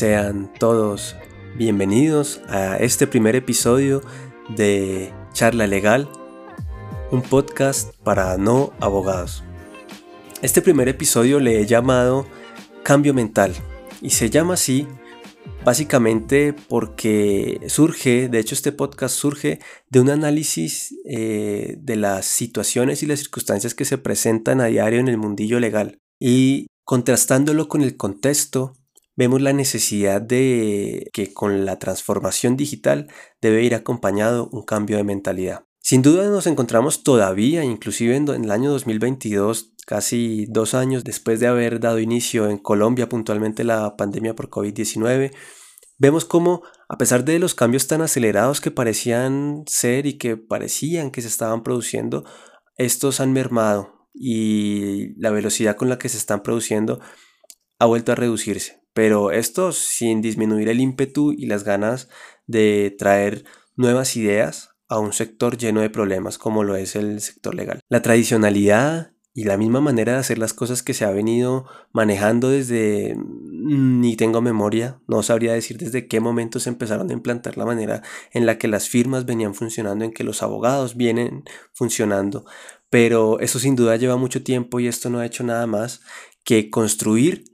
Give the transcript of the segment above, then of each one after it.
Sean todos bienvenidos a este primer episodio de Charla Legal, un podcast para no abogados. Este primer episodio le he llamado Cambio Mental y se llama así básicamente porque surge, de hecho este podcast surge de un análisis eh, de las situaciones y las circunstancias que se presentan a diario en el mundillo legal y contrastándolo con el contexto vemos la necesidad de que con la transformación digital debe ir acompañado un cambio de mentalidad. Sin duda nos encontramos todavía, inclusive en, el año 2022, casi dos años después de haber dado inicio en Colombia puntualmente la pandemia por COVID-19, vemos cómo, a pesar de los cambios tan acelerados que parecían ser y que parecían que se estaban produciendo, estos han mermado y la velocidad con la que se están produciendo ha vuelto a reducirse pero esto sin disminuir el ímpetu y las ganas de traer nuevas ideas a un sector lleno de problemas como lo es el sector legal. La tradicionalidad y la misma manera de hacer las cosas que se ha venido manejando desde mm, ni tengo memoria, no sabría decir desde qué momento se empezaron a implantar la manera en la que las firmas venían funcionando, en que los abogados vienen funcionando, pero eso sin duda lleva mucho tiempo y esto no ha hecho nada más que construir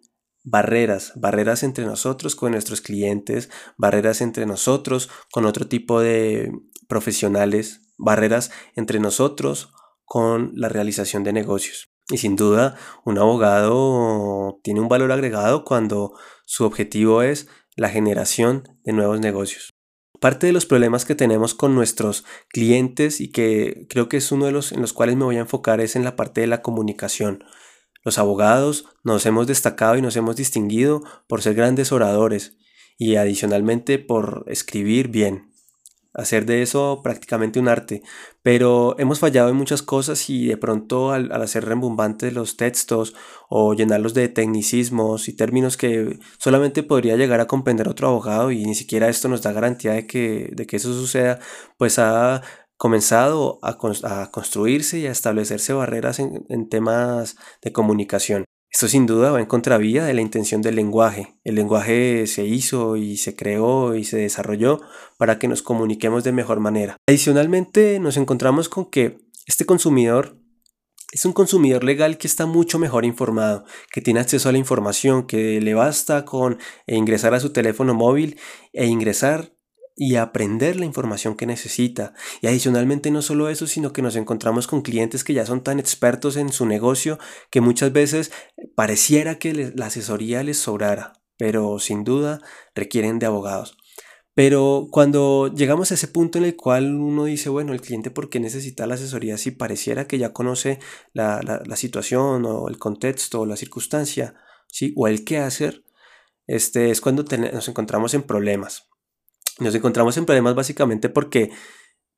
barreras, barreras entre nosotros con nuestros clientes, barreras entre nosotros con otro tipo de profesionales, barreras entre nosotros con la realización de negocios. Y sin duda, un abogado tiene un valor agregado cuando su objetivo es la generación de nuevos negocios. Parte de los problemas que tenemos con nuestros clientes y que creo que es uno de los en los cuales me voy a enfocar es en la parte de la comunicación. Los abogados nos hemos destacado y nos hemos distinguido por ser grandes oradores y adicionalmente por escribir bien, hacer de eso prácticamente un arte, pero hemos fallado en muchas cosas y de pronto al, hacer rembombantes los textos o llenarlos de tecnicismos y términos que solamente podría llegar a comprender otro abogado y ni siquiera esto nos da garantía de que, de que eso suceda, pues ha comenzado a, construirse y a establecerse barreras en, temas de comunicación. Esto sin duda va en contravía de la intención del lenguaje. El lenguaje se hizo y se creó y se desarrolló para que nos comuniquemos de mejor manera. Adicionalmente nos encontramos con que este consumidor es un consumidor legal que está mucho mejor informado, que tiene acceso a la información, que le basta con ingresar a su teléfono móvil e ingresar y aprender la información que necesita. Y adicionalmente no solo eso, sino que nos encontramos con clientes que ya son tan expertos en su negocio que muchas veces pareciera que la asesoría les sobrara, pero sin duda requieren de abogados. Pero cuando llegamos a ese punto en el cual uno dice, bueno, el cliente por qué necesita la asesoría si pareciera que ya conoce la, la, situación o el contexto o la circunstancia, ¿sí? o el qué hacer, este, es cuando nos encontramos en problemas. Nos encontramos en problemas básicamente porque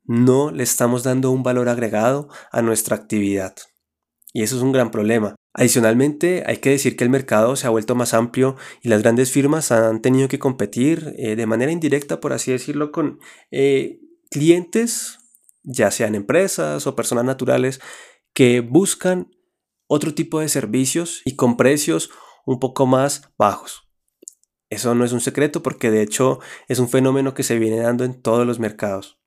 no le estamos dando un valor agregado a nuestra actividad. Y eso es un gran problema. Adicionalmente, hay que decir que el mercado se ha vuelto más amplio y las grandes firmas han tenido que competir eh, de manera indirecta, por así decirlo, con eh, clientes, ya sean empresas o personas naturales, que buscan otro tipo de servicios y con precios un poco más bajos. Eso no es un secreto porque de hecho es un fenómeno que se viene dando en todos los mercados.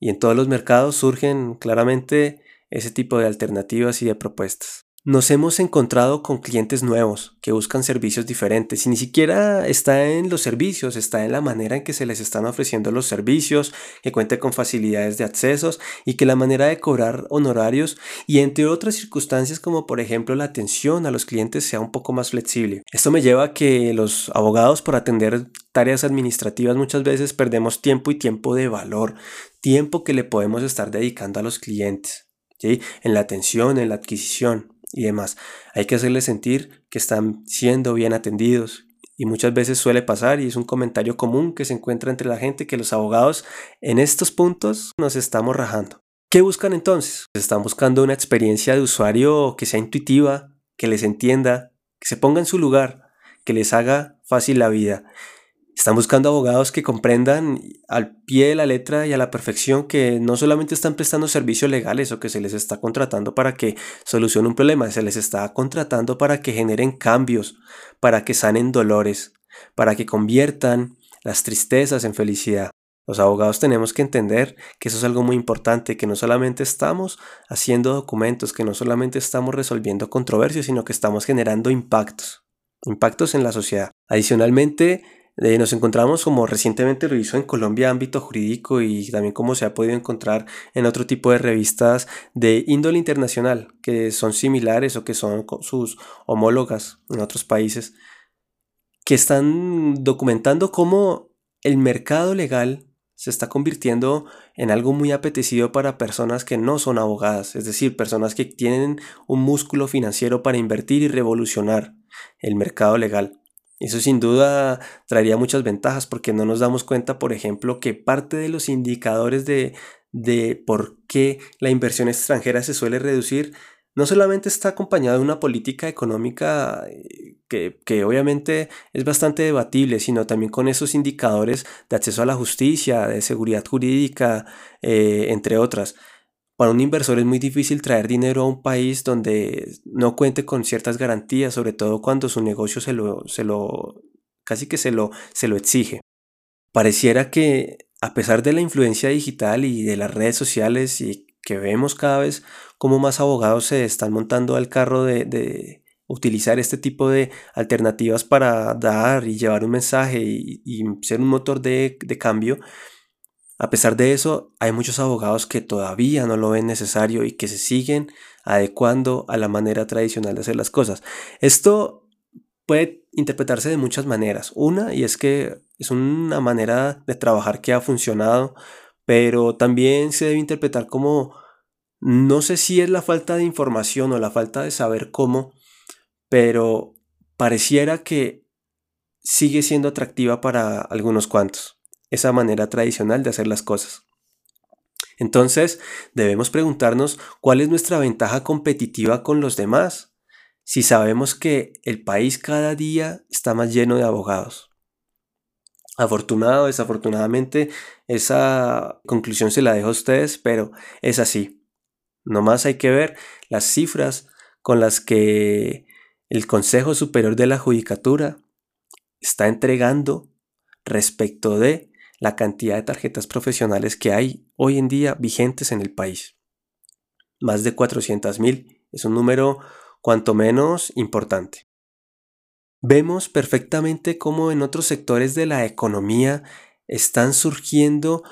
Y en todos los mercados surgen claramente ese tipo de alternativas y de propuestas nos hemos encontrado con clientes nuevos que buscan servicios diferentes y ni siquiera está en los servicios, está en la manera en que se les están ofreciendo los servicios, que cuente con facilidades de accesos y que la manera de cobrar honorarios y entre otras circunstancias como por ejemplo la atención a los clientes sea un poco más flexible. Esto me lleva a que los abogados por atender tareas administrativas muchas veces perdemos tiempo y tiempo de valor, tiempo que le podemos estar dedicando a los clientes. ¿sí? En la atención, en la adquisición y demás. Hay que hacerles sentir que están siendo bien atendidos. Y muchas veces suele pasar, y es un comentario común que se encuentra entre la gente, que los abogados en estos puntos nos estamos rajando. ¿Qué buscan entonces? Están buscando una experiencia de usuario que sea intuitiva, que les entienda, que se ponga en su lugar, que les haga fácil la vida. Están buscando abogados que comprendan al pie de la letra y a la perfección que no solamente están prestando servicios legales o que se les está contratando para que solucione un problema, se les está contratando para que generen cambios, para que sanen dolores, para que conviertan las tristezas en felicidad. Los abogados tenemos que entender que eso es algo muy importante, que no solamente estamos haciendo documentos, que no solamente estamos resolviendo controversias, sino que estamos generando impactos, impactos en la sociedad. Adicionalmente, eh, nos encontramos como recientemente lo hizo en Colombia ámbito jurídico y también como se ha podido encontrar en otro tipo de revistas de índole internacional que son similares o que son sus homólogas en otros países que están documentando cómo el mercado legal se está convirtiendo en algo muy apetecido para personas que no son abogadas, es decir, personas que tienen un músculo financiero para invertir y revolucionar el mercado legal. Eso sin duda traería muchas ventajas porque no nos damos cuenta, por ejemplo, que parte de los indicadores de, de por qué la inversión extranjera se suele reducir no solamente está acompañado de una política económica eh, que, obviamente es bastante debatible, sino también con esos indicadores de acceso a la justicia, de seguridad jurídica, eh, entre otras. Para un inversor es muy difícil traer dinero a un país donde no cuente con ciertas garantías, sobre todo cuando su negocio se lo, se lo casi que se lo, se lo exige. Pareciera que a pesar de la influencia digital y de las redes sociales y que vemos cada vez cómo más abogados se están montando al carro de, utilizar este tipo de alternativas para dar y llevar un mensaje y, ser un motor de, de, cambio. A pesar de eso, hay muchos abogados que todavía no lo ven necesario y que se siguen adecuando a la manera tradicional de hacer las cosas. Esto puede interpretarse de muchas maneras. Una, y es que es una manera de trabajar que ha funcionado pero también se debe interpretar como, no sé si es la falta de información o la falta de saber cómo, pero pareciera que sigue siendo atractiva para algunos cuantos, esa manera tradicional de hacer las cosas. Entonces, debemos preguntarnos cuál es nuestra ventaja competitiva con los demás, si sabemos que el país cada día está más lleno de abogados. Afortunado, desafortunadamente, esa conclusión se la dejo a ustedes, pero es así. Nomás hay que ver las cifras con las que el Consejo Superior de la Judicatura está entregando respecto de la cantidad de tarjetas profesionales que hay hoy en día vigentes en el país. Más de 400.000 es un número cuanto menos importante. Vemos perfectamente cómo en otros sectores de la economía están surgiendo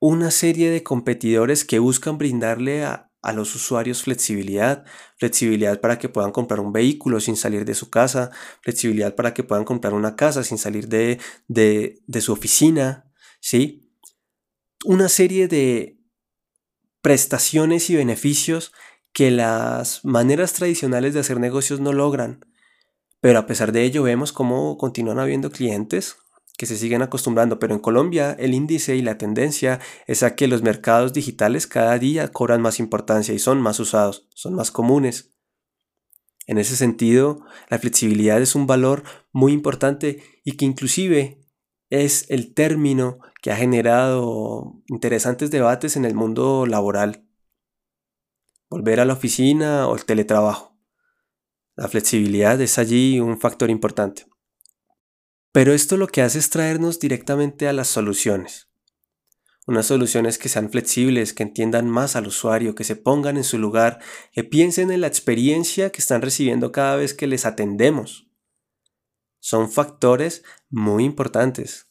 una serie de competidores que buscan brindarle a, los usuarios flexibilidad, flexibilidad para que puedan comprar un vehículo sin salir de su casa, flexibilidad para que puedan comprar una casa sin salir de, de, de su oficina, ¿sí? Una serie de prestaciones y beneficios que las maneras tradicionales de hacer negocios no logran. Pero a pesar de ello vemos cómo continúan habiendo clientes que se siguen acostumbrando, pero en Colombia el índice y la tendencia es a que los mercados digitales cada día cobran más importancia y son más usados, son más comunes. En ese sentido, la flexibilidad es un valor muy importante y que inclusive es el término que ha generado interesantes debates en el mundo laboral. Volver a la oficina o el teletrabajo. La flexibilidad es allí un factor importante. Pero esto lo que hace es traernos directamente a las soluciones. Unas soluciones que sean flexibles, que entiendan más al usuario, que se pongan en su lugar, que piensen en la experiencia que están recibiendo cada vez que les atendemos. Son factores muy importantes,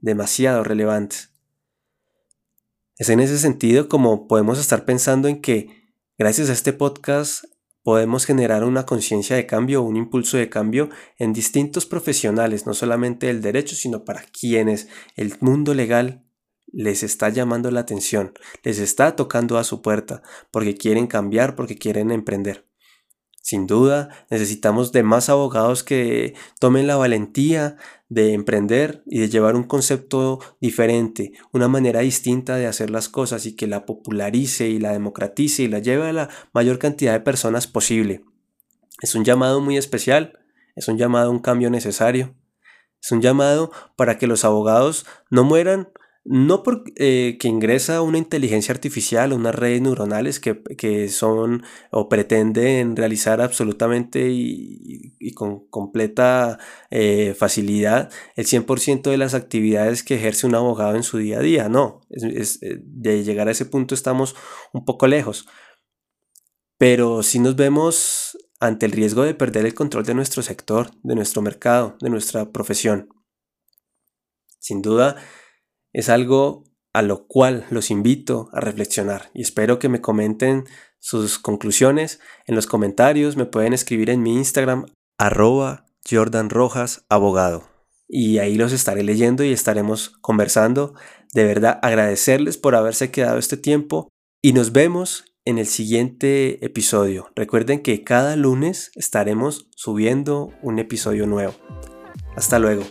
demasiado relevantes. Es en ese sentido como podemos estar pensando en que, gracias a este podcast, podemos generar una conciencia de cambio un impulso de cambio en distintos profesionales, no solamente del derecho, sino para quienes el mundo legal les está llamando la atención, les está tocando a su puerta, porque quieren cambiar, porque quieren emprender. Sin duda, necesitamos de más abogados que tomen la valentía de emprender y de llevar un concepto diferente, una manera distinta de hacer las cosas y que la popularice y la democratice y la lleve a la mayor cantidad de personas posible. Es un llamado muy especial, es un llamado a un cambio necesario, es un llamado para que los abogados no mueran no porque eh, ingresa una inteligencia artificial, unas redes neuronales que, son o pretenden realizar absolutamente y, con completa eh, facilidad el 100% de las actividades que ejerce un abogado en su día a día. No, eh, de llegar a ese punto estamos un poco lejos. Pero si nos vemos ante el riesgo de perder el control de nuestro sector, de nuestro mercado, de nuestra profesión. Sin duda, es algo a lo cual los invito a reflexionar y espero que me comenten sus conclusiones en los comentarios. Me pueden escribir en mi Instagram arroba Abogado y ahí los estaré leyendo y estaremos conversando. De verdad agradecerles por haberse quedado este tiempo y nos vemos en el siguiente episodio. Recuerden que cada lunes estaremos subiendo un episodio nuevo. Hasta luego.